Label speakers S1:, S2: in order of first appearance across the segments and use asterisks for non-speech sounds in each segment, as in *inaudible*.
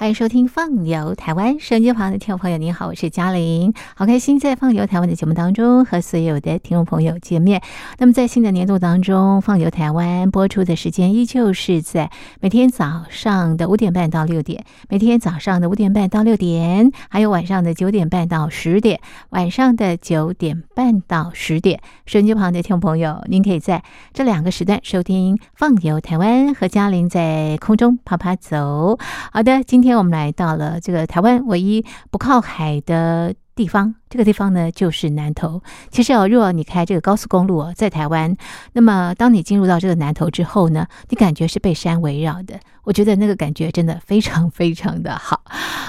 S1: 欢迎收听《放游台湾》，收音机旁的听众朋友，您好，我是嘉玲，好开心在《放游台湾》的节目当中和所有的听众朋友见面。那么在新的年度当中，《放游台湾》播出的时间依旧是在每天早上的五点半到六点，每天早上的五点半到六点，还有晚上的九点半到十点，晚上的九点半到十点。收音机旁的听众朋友，您可以在这两个时段收听《放游台湾》，和嘉玲在空中啪啪走。好的，今天今天我们来到了这个台湾唯一不靠海的地方，这个地方呢就是南投。其实哦，如果你开这个高速公路，在台湾，那么当你进入到这个南投之后呢，你感觉是被山围绕的。我觉得那个感觉真的非常非常的好。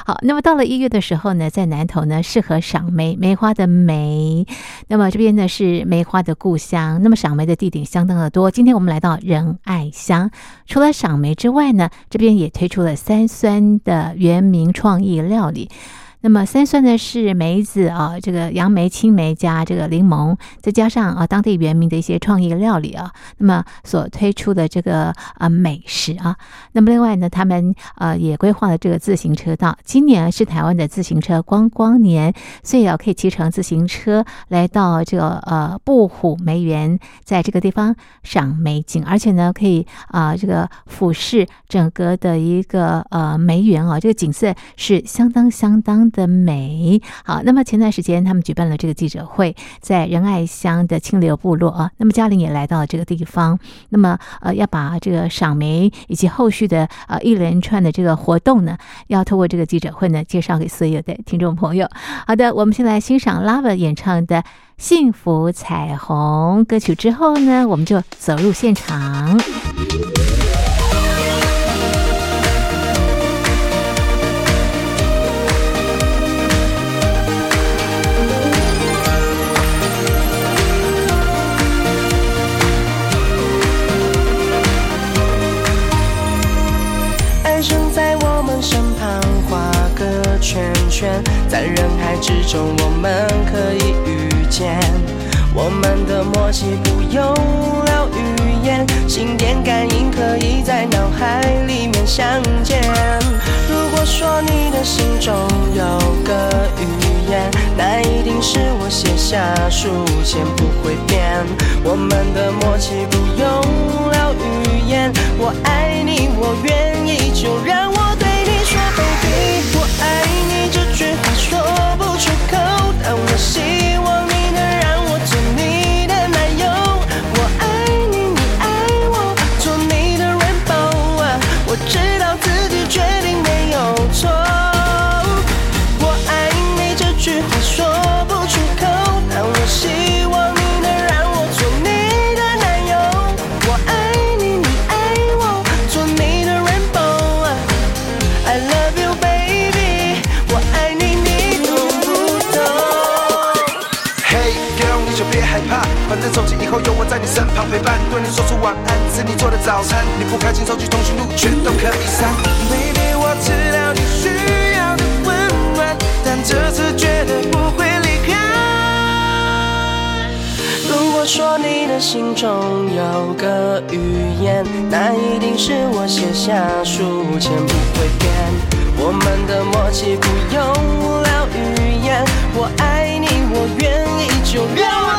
S1: 好，那么到了一月的时候呢，在南投呢适合赏梅，梅花的梅。那么这边呢是梅花的故乡，那么赏梅的地点相当的多。今天我们来到仁爱乡，除了赏梅之外呢，这边也推出了三酸的原名创意料理。那么三酸呢是梅子啊，这个杨梅、青梅加这个柠檬，再加上啊当地原名的一些创意料理啊，那么所推出的这个啊美食啊，那么另外呢，他们呃也规划了这个自行车道，今年是台湾的自行车观光年，所以啊可以骑乘自行车来到这个呃布虎梅园，在这个地方赏美景，而且呢可以啊这个俯视整个的一个呃梅园啊，这个景色是相当相当。的美好，那么前段时间他们举办了这个记者会，在仁爱乡的清流部落啊，那么嘉玲也来到了这个地方，那么呃要把这个赏梅以及后续的呃一连串的这个活动呢，要透过这个记者会呢介绍给所有的听众朋友。好的，我们先来欣赏 Lava 演唱的《幸福彩虹》歌曲之后呢，我们就走入现场。
S2: 在人海之中，我们可以遇见。我们的默契不用聊语言，心电感应可以在脑海里面相见。如果说你的心中有个语言，那一定是我写下书签不会变。我们的默契不用聊语言，我爱你，我愿意，就让
S3: 会
S2: 变。我们的默契不用聊语言，我爱你，我愿意，就让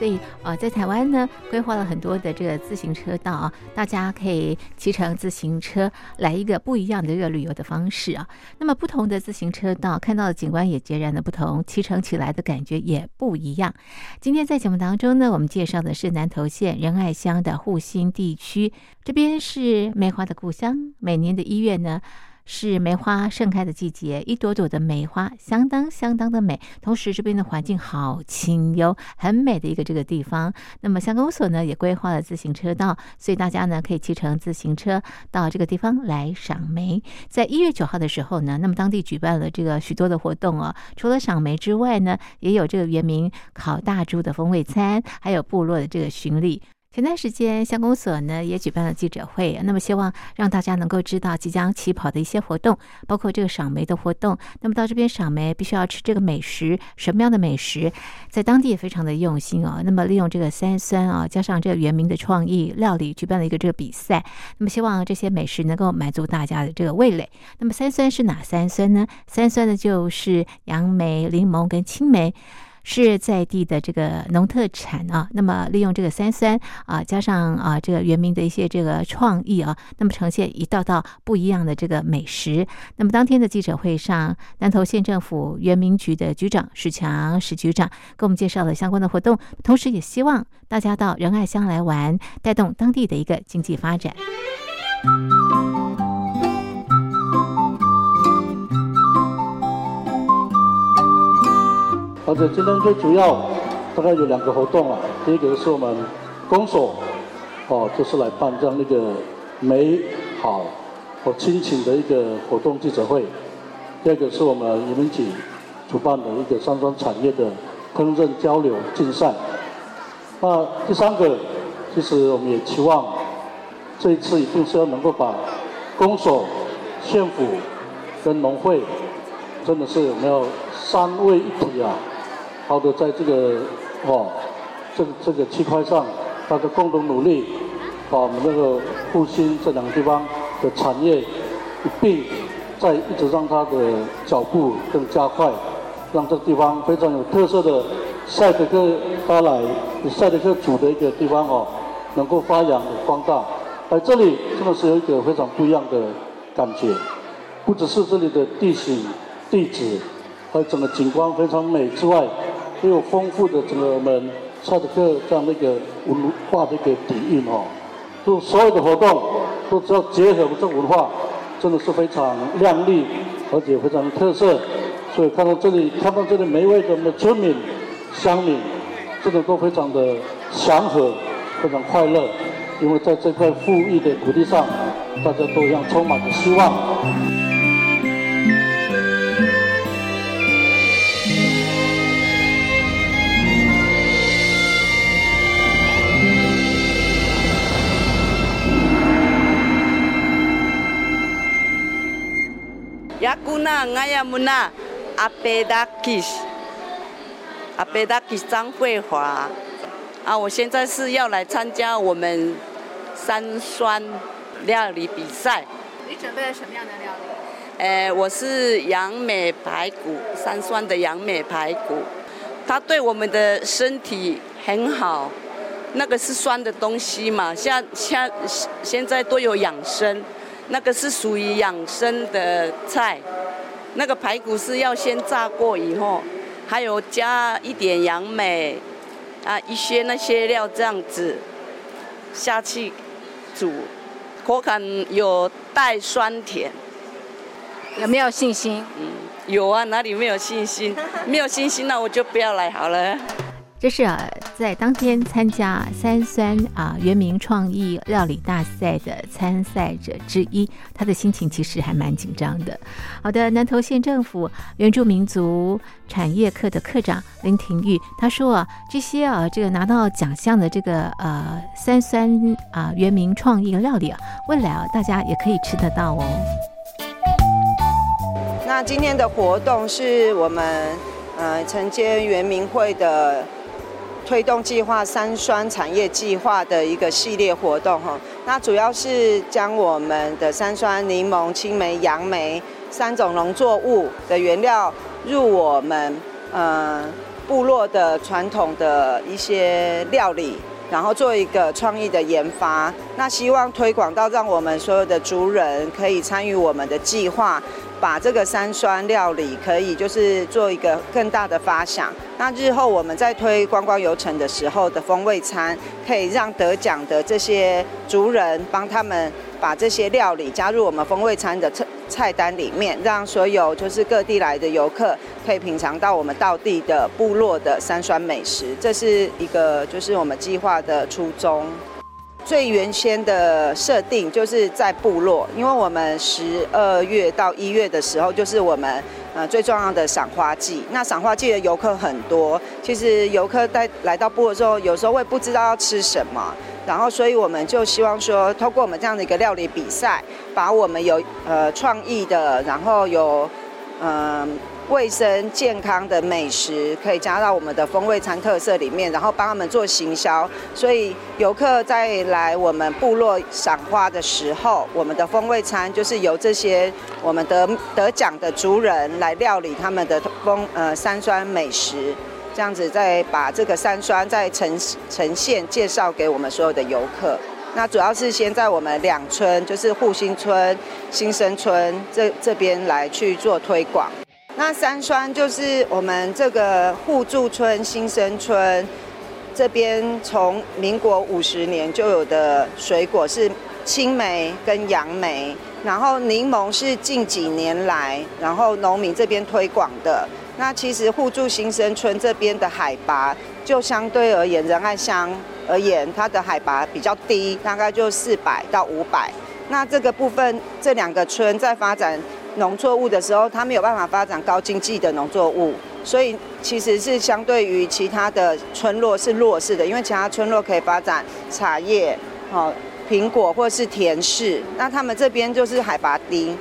S1: 所以呃，在台湾呢规划了很多的这个自行车道啊，大家可以骑乘自行车来一个不一样的这个旅游的方式啊。那么不同的自行车道看到的景观也截然的不同，骑乘起来的感觉也不一样。今天在节目当中呢，我们介绍的是南投县仁爱乡的护新地区，这边是梅花的故乡，每年的一月呢。是梅花盛开的季节，一朵朵的梅花相当相当的美。同时，这边的环境好清幽，很美的一个这个地方。那么，乡公所呢也规划了自行车道，所以大家呢可以骑乘自行车到这个地方来赏梅。在一月九号的时候呢，那么当地举办了这个许多的活动哦。除了赏梅之外呢，也有这个原名烤大猪的风味餐，还有部落的这个巡礼。前段时间，乡公所呢也举办了记者会，那么希望让大家能够知道即将起跑的一些活动，包括这个赏梅的活动。那么到这边赏梅，必须要吃这个美食，什么样的美食？在当地也非常的用心哦。那么利用这个三酸啊，加上这个原名的创意料理，举办了一个这个比赛。那么希望这些美食能够满足大家的这个味蕾。那么三酸是哪三酸呢？三酸呢就是杨梅、柠檬跟青梅。是在地的这个农特产啊，那么利用这个三酸啊，加上啊这个原名的一些这个创意啊，那么呈现一道道不一样的这个美食。那么当天的记者会上，南投县政府原民局的局长史强史局长给我们介绍了相关的活动，同时也希望大家到仁爱乡来玩，带动当地的一个经济发展。
S4: 而且今天最主要大概有两个活动啊，第一个是我们公所哦，就是来办这样一个美好和亲情的一个活动记者会；第二个是我们移民局主办的一个山庄产业的烹饪交流竞赛。那第三个，其实我们也期望这一次一定是要能够把公所、县府跟农会，真的是我们要三位一体啊。好的，在这个哦，这个这个区块上，大家共同努力，把我们那个复兴这两个地方的产业一并再一直让它的脚步更加快，让这个地方非常有特色的赛德克巴莱赛德克组的一个地方哦，能够发扬光大。在这里真的是有一个非常不一样的感觉，不只是这里的地形地质，还有整个景观非常美之外。都有丰富的整个我们赛德克这样的一个文化的一个底蕴哦，就所有的活动都只要结合我们这文化，真的是非常亮丽，而且非常的特色。所以看到这里，看到这里每一位的我们的村民、乡民，真的都非常的祥和，非常快乐，因为在这块富裕的土地上，大家都一样充满着希望。
S5: 阿贝达基斯阿贝达基斯张桂华啊，我现在是要来参加我们三酸料理比赛。
S6: 你准备了什么样的料理？
S5: 呃，我是杨梅排骨，三酸的杨梅排骨，它对我们的身体很好。那个是酸的东西嘛，像像现在都有养生。那个是属于养生的菜，那个排骨是要先炸过以后，还有加一点杨梅，啊一些那些料这样子下去煮，口感有带酸甜。
S6: 有没有信心？
S5: 嗯，有啊，哪里没有信心？没有信心那我就不要来好了。
S1: 这是啊，在当天参加三酸啊原名创意料理大赛的参赛者之一，他的心情其实还蛮紧张的。好的，南投县政府原住民族产业课的课长林廷玉他说啊，这些啊这个拿到奖项的这个呃三酸啊原名创意料理啊，未来啊大家也可以吃得到哦。
S7: 那今天的活动是我们呃承接原民会的。推动计划三酸产业计划的一个系列活动哈，那主要是将我们的三酸柠檬、青梅、杨梅三种农作物的原料入我们呃部落的传统的一些料理，然后做一个创意的研发。那希望推广到让我们所有的族人可以参与我们的计划。把这个三酸料理可以就是做一个更大的发想。那日后我们在推观光游程的时候的风味餐，可以让得奖的这些族人帮他们把这些料理加入我们风味餐的菜菜单里面，让所有就是各地来的游客可以品尝到我们道地的部落的三酸美食。这是一个就是我们计划的初衷。最原先的设定就是在部落，因为我们十二月到一月的时候，就是我们呃最重要的赏花季。那赏花季的游客很多，其实游客在来到部落之后，有时候会不知道要吃什么，然后所以我们就希望说，透过我们这样的一个料理比赛，把我们有呃创意的，然后有嗯。卫生健康的美食可以加到我们的风味餐特色里面，然后帮他们做行销。所以游客在来我们部落赏花的时候，我们的风味餐就是由这些我们得得奖的族人来料理他们的风呃山酸美食，这样子再把这个山酸再呈呈现介绍给我们所有的游客。那主要是先在我们两村，就是护新村、新生村这这边来去做推广。那三酸就是我们这个互助村新生村这边从民国五十年就有的水果是青梅跟杨梅，然后柠檬是近几年来然后农民这边推广的。那其实互助新生村这边的海拔就相对而言仁爱乡而言，它的海拔比较低，大概就四百到五百。那这个部分这两个村在发展。农作物的时候，它没有办法发展高经济的农作物，所以其实是相对于其他的村落是弱势的，因为其他村落可以发展茶叶、好苹果或是甜柿，那他们这边就是海拔低，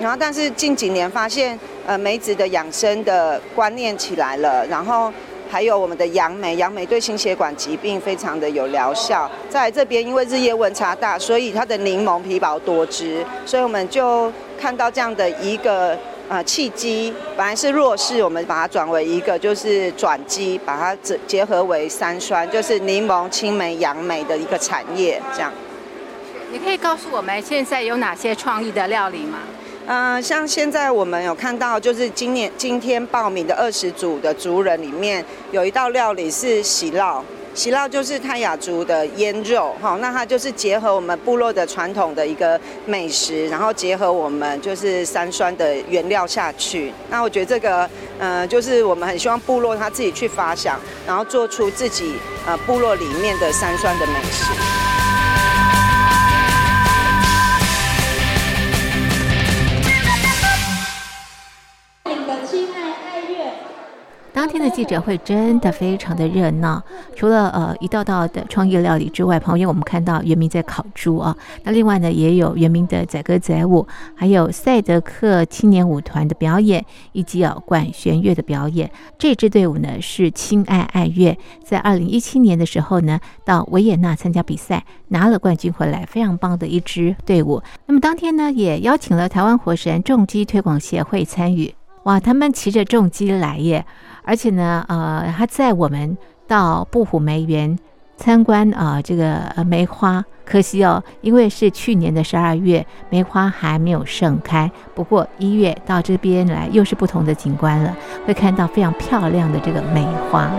S7: 然后但是近几年发现，呃梅子的养生的观念起来了，然后。还有我们的杨梅，杨梅对心血管疾病非常的有疗效。在这边，因为日夜温差大，所以它的柠檬皮薄多汁，所以我们就看到这样的一个呃契机。本来是弱势，我们把它转为一个就是转机，把它结结合为三酸，就是柠檬、青梅、杨梅的一个产业。这样，
S1: 你可以告诉我们现在有哪些创意的料理吗？
S7: 嗯，像现在我们有看到，就是今年今天报名的二十组的族人里面，有一道料理是喜酪，喜酪就是泰雅族的腌肉，哈，那它就是结合我们部落的传统的一个美食，然后结合我们就是三酸的原料下去。那我觉得这个，嗯，就是我们很希望部落他自己去发想，然后做出自己呃部落里面的三酸的美食。
S1: 的记者会真的非常的热闹，除了呃一道道的创意料理之外，旁边我们看到原民在烤猪啊。那另外呢，也有原民的载歌载舞，还有赛德克青年舞团的表演，以及啊管弦乐的表演。这支队伍呢是亲爱爱乐，在二零一七年的时候呢，到维也纳参加比赛，拿了冠军回来，非常棒的一支队伍。那么当天呢，也邀请了台湾火神重机推广协会参与，哇，他们骑着重机来耶。而且呢，呃，他在我们到布虎梅园参观啊，这个梅花，可惜哦，因为是去年的十二月，梅花还没有盛开。不过一月到这边来，又是不同的景观了，会看到非常漂亮的这个梅花。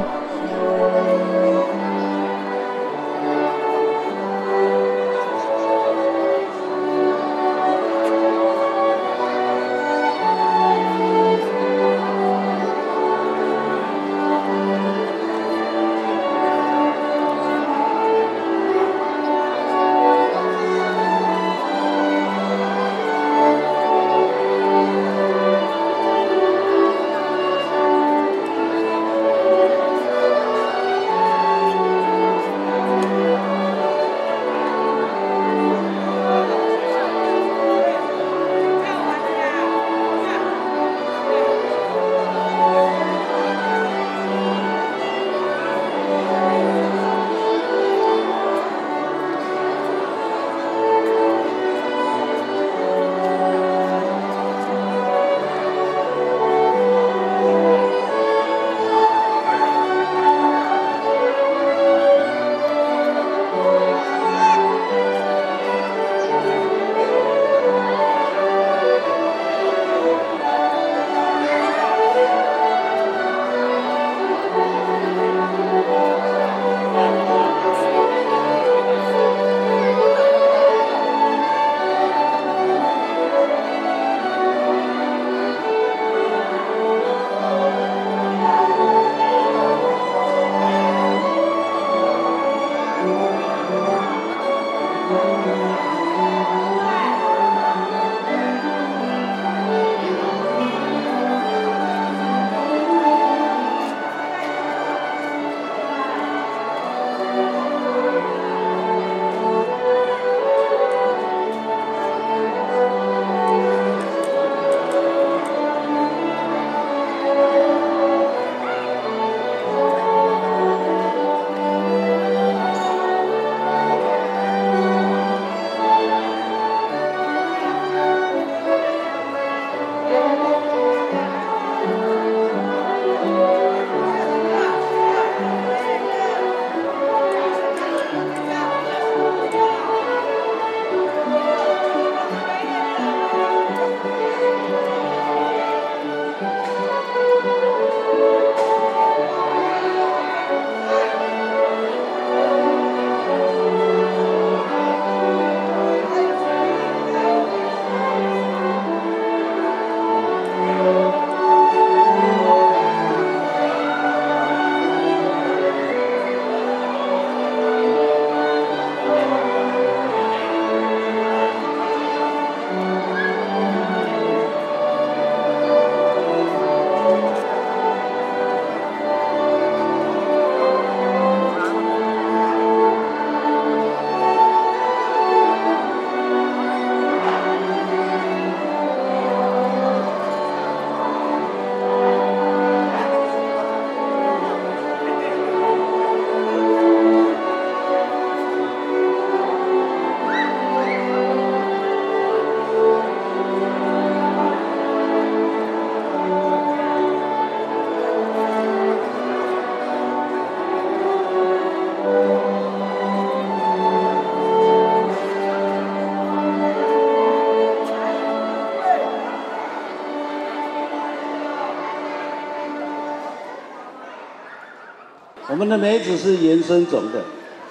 S4: 我们的梅子是原生种的，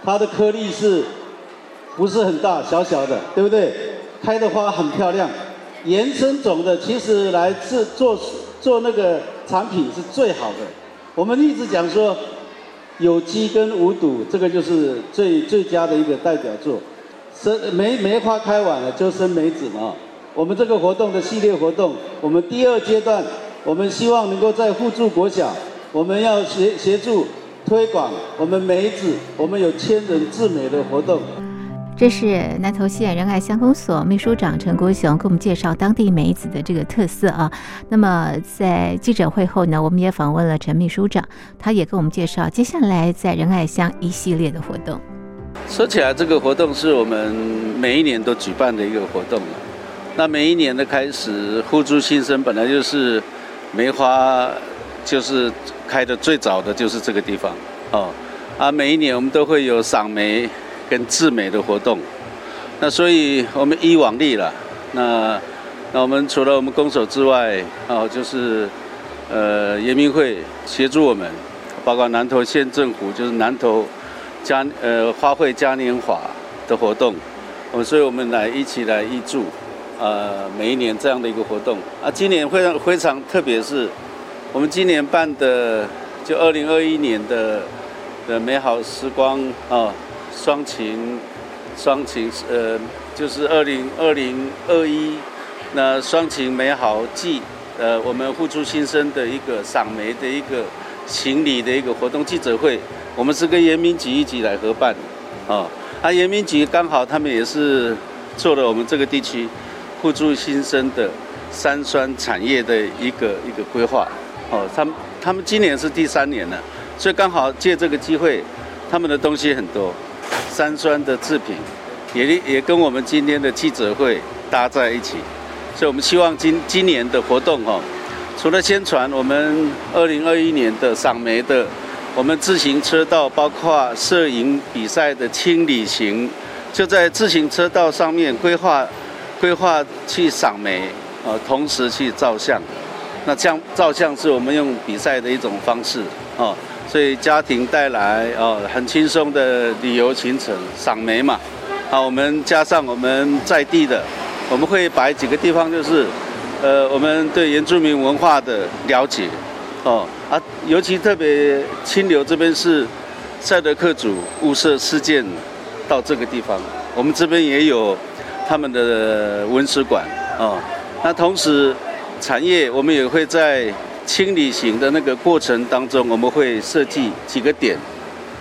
S4: 它的颗粒是不是很大，小小的，对不对？开的花很漂亮。原生种的其实来自做做那个产品是最好的。我们一直讲说，有机跟无毒，这个就是最最佳的一个代表作。生梅梅花开完了就生梅子嘛。我们这个活动的系列活动，我们第二阶段，我们希望能够在互助国小，我们要协协助推广我们梅子，我们有千人制梅的活动。
S1: 这是南投县仁爱乡公所秘书长陈国雄给我们介绍当地梅子的这个特色啊。那么在记者会后呢，我们也访问了陈秘书长，他也跟我们介绍接下来在仁爱乡一系列的活动。
S8: 说起来，这个活动是我们每一年都举办的一个活动。那每一年的开始，互助新生本来就是梅花，就是开的最早的就是这个地方哦。啊，每一年我们都会有赏梅跟制梅的活动。那所以我们依往例了。那那我们除了我们公所之外，哦，就是呃，延明会协助我们，包括南投县政府，就是南投嘉呃花卉嘉年华的活动。我们所以我们来一起来挹注。呃，每一年这样的一个活动啊，今年非常非常特别，是我们今年办的，就二零二一年的的美好时光啊，双情双情呃，就是二零二零二一那双情美好季，呃，我们付出新生的一个赏梅的一个行礼的一个活动记者会，我们是跟延明局一起来合办啊，啊，延明局刚好他们也是做了我们这个地区。互助新生的三酸产业的一个一个规划，哦，他们他们今年是第三年了，所以刚好借这个机会，他们的东西很多，三酸的制品，也也跟我们今天的记者会搭在一起，所以我们希望今今年的活动哦，除了宣传我们二零二一年的赏梅的，我们自行车道，包括摄影比赛的轻旅行，就在自行车道上面规划。规划去赏梅，呃，同时去照相。那这样照相是我们用比赛的一种方式，哦，所以家庭带来哦很轻松的旅游行程，赏梅嘛。好，我们加上我们在地的，我们会摆几个地方，就是呃，我们对原住民文化的了解，哦啊，尤其特别清流这边是赛德克族雾社事件到这个地方，我们这边也有。他们的文史馆啊，那同时产业我们也会在清理型的那个过程当中，我们会设计几个点，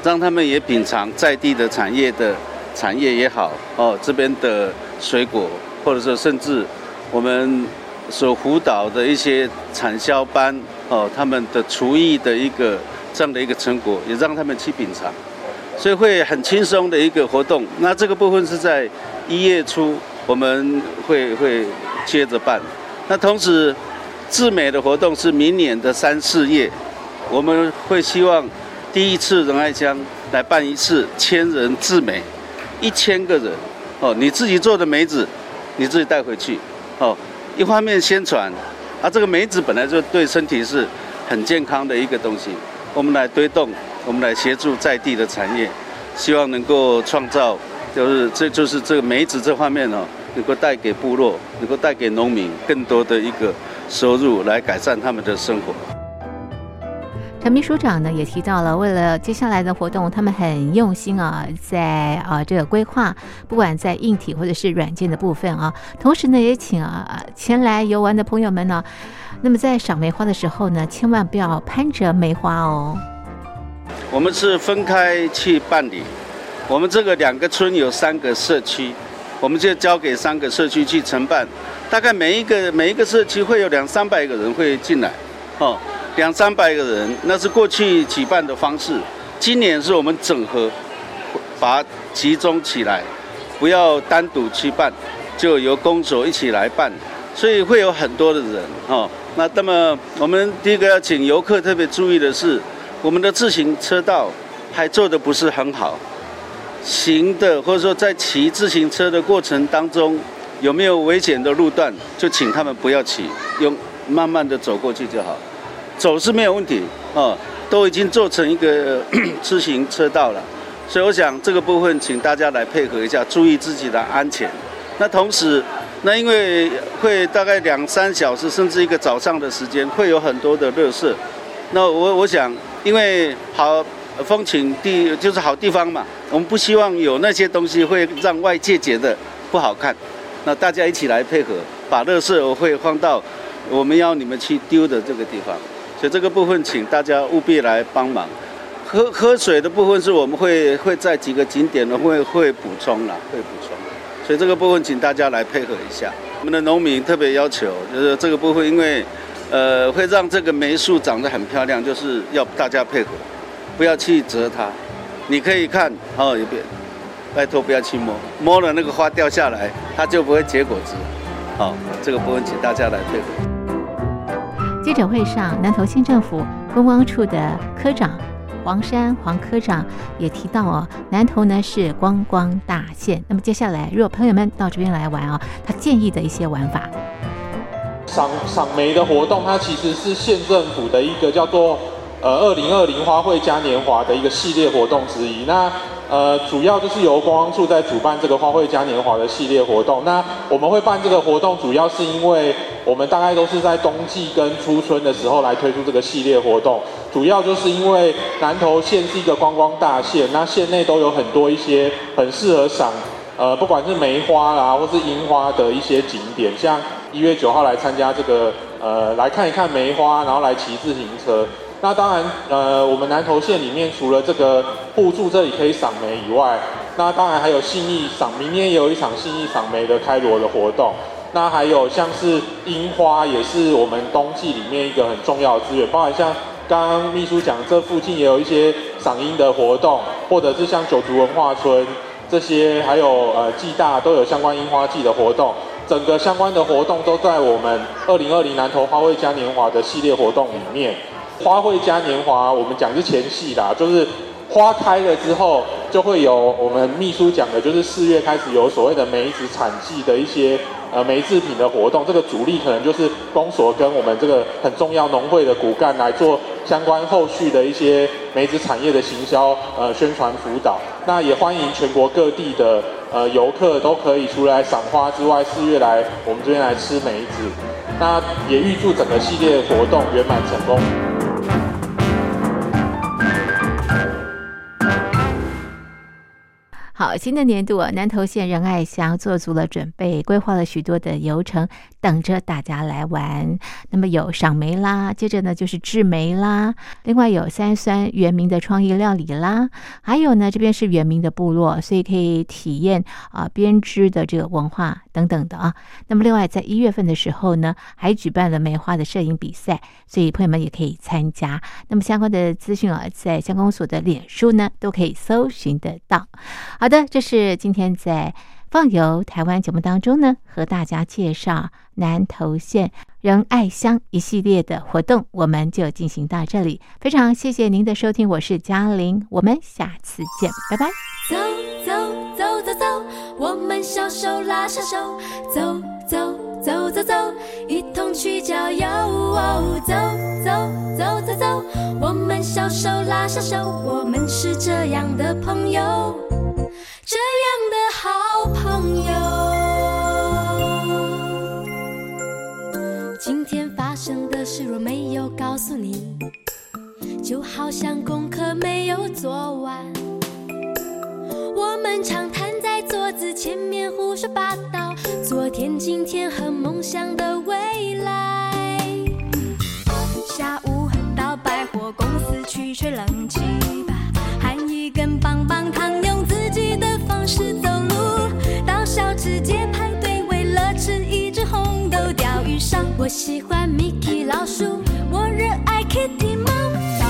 S8: 让他们也品尝在地的产业的产业也好哦，这边的水果，或者说甚至我们所辅导的一些产销班哦，他们的厨艺的一个这样的一个成果，也让他们去品尝。所以会很轻松的一个活动。那这个部分是在一月初，我们会会接着办。那同时，志美的活动是明年的三四月，我们会希望第一次仁爱乡来办一次千人志美，一千个人哦，你自己做的梅子，你自己带回去哦。一方面宣传，啊，这个梅子本来就对身体是很健康的一个东西，我们来推动。我们来协助在地的产业，希望能够创造，就是这就是这个梅子这方面哦，能够带给部落，能够带给农民更多的一个收入，来改善他们的生活。
S1: 陈秘书长呢也提到了，为了接下来的活动，他们很用心啊，在啊这个规划，不管在硬体或者是软件的部分啊，同时呢也请啊前来游玩的朋友们呢，那么在赏梅花的时候呢，千万不要攀折梅花哦。
S8: 我们是分开去办理，我们这个两个村有三个社区，我们就交给三个社区去承办。大概每一个每一个社区会有两三百个人会进来，哦，两三百个人，那是过去举办的方式。今年是我们整合，把它集中起来，不要单独去办，就由公所一起来办，所以会有很多的人，哦。那那么我们第一个要请游客特别注意的是。我们的自行车道还做的不是很好，行的或者说在骑自行车的过程当中有没有危险的路段，就请他们不要骑，用慢慢的走过去就好。走是没有问题哦，都已经做成一个 *coughs* 自行车道了。所以我想这个部分，请大家来配合一下，注意自己的安全。那同时，那因为会大概两三小时，甚至一个早上的时间，会有很多的热色。那我我想，因为好风景地就是好地方嘛，我们不希望有那些东西会让外界觉得不好看。那大家一起来配合，把乐色会放到我们要你们去丢的这个地方。所以这个部分，请大家务必来帮忙。喝喝水的部分是我们会会在几个景点呢会会补充了，会补充。所以这个部分请大家来配合一下。我们的农民特别要求，就是这个部分，因为呃会让这个梅树长得很漂亮，就是要大家配合，不要去折它。你可以看哦，也别拜托不要去摸，摸了那个花掉下来，它就不会结果子。好，这个部分请大家来配合。
S1: 记者会上，南投县政府观光处的科长。黄山黄科长也提到哦，南投呢是观光大县。那么接下来，如果朋友们到这边来玩哦，他建议的一些玩法。
S9: 赏赏梅的活动，它其实是县政府的一个叫做呃二零二零花卉嘉年华的一个系列活动之一。那呃，主要就是由观光处在主办这个花卉嘉年华的系列活动。那我们会办这个活动，主要是因为我们大概都是在冬季跟初春的时候来推出这个系列活动。主要就是因为南投县是一个观光大县，那县内都有很多一些很适合赏呃，不管是梅花啦或是樱花的一些景点，像一月九号来参加这个呃，来看一看梅花，然后来骑自行车。那当然，呃，我们南投县里面除了这个互助这里可以赏梅以外，那当然还有信义赏，明年也有一场信义赏梅的开锣的活动。那还有像是樱花，也是我们冬季里面一个很重要的资源。包含像刚刚秘书讲，这附近也有一些赏樱的活动，或者是像九族文化村这些，还有呃暨大都有相关樱花季的活动。整个相关的活动都在我们二零二零南投花卉嘉年华的系列活动里面。花卉嘉年华，我们讲是前戏啦，就是花开了之后，就会有我们秘书讲的，就是四月开始有所谓的梅子产季的一些呃梅制品的活动。这个主力可能就是公所跟我们这个很重要农会的骨干来做相关后续的一些梅子产业的行销呃宣传辅导。那也欢迎全国各地的呃游客都可以除来赏花之外，四月来我们这边来吃梅子。那也预祝整个系列活动圆满成功。
S1: 好，新的年度，南投县仁爱乡做足了准备，规划了许多的游程，等着大家来玩。那么有赏梅啦，接着呢就是制梅啦，另外有三酸原名的创意料理啦，还有呢这边是原名的部落，所以可以体验啊编织的这个文化等等的啊。那么另外在一月份的时候呢，还举办了梅花的摄影比赛，所以朋友们也可以参加。那么相关的资讯啊，在乡公所的脸书呢都可以搜寻得到。好。这是今天在放游台湾节目当中呢，和大家介绍南投县仁爱乡一系列的活动，我们就进行到这里。非常谢谢您的收听，我是嘉玲，我们下次见，拜拜。走走走走走，我们小手拉小手，走走走走走，一同去郊游。走走走走走，我们小手拉小手，我们是这样的朋友。这样的好朋友，今天发生的事若没有告诉你，就好像功课没有做完。我们常瘫在桌子前面胡说八道，昨天、今天和梦想的未来。下午到百货公司去吹冷气吧，含一根棒棒糖，是走路到小吃街排队，为了吃一只红豆鲷鱼烧。我喜欢 Mickey 老鼠，我热爱 Kitty 猫。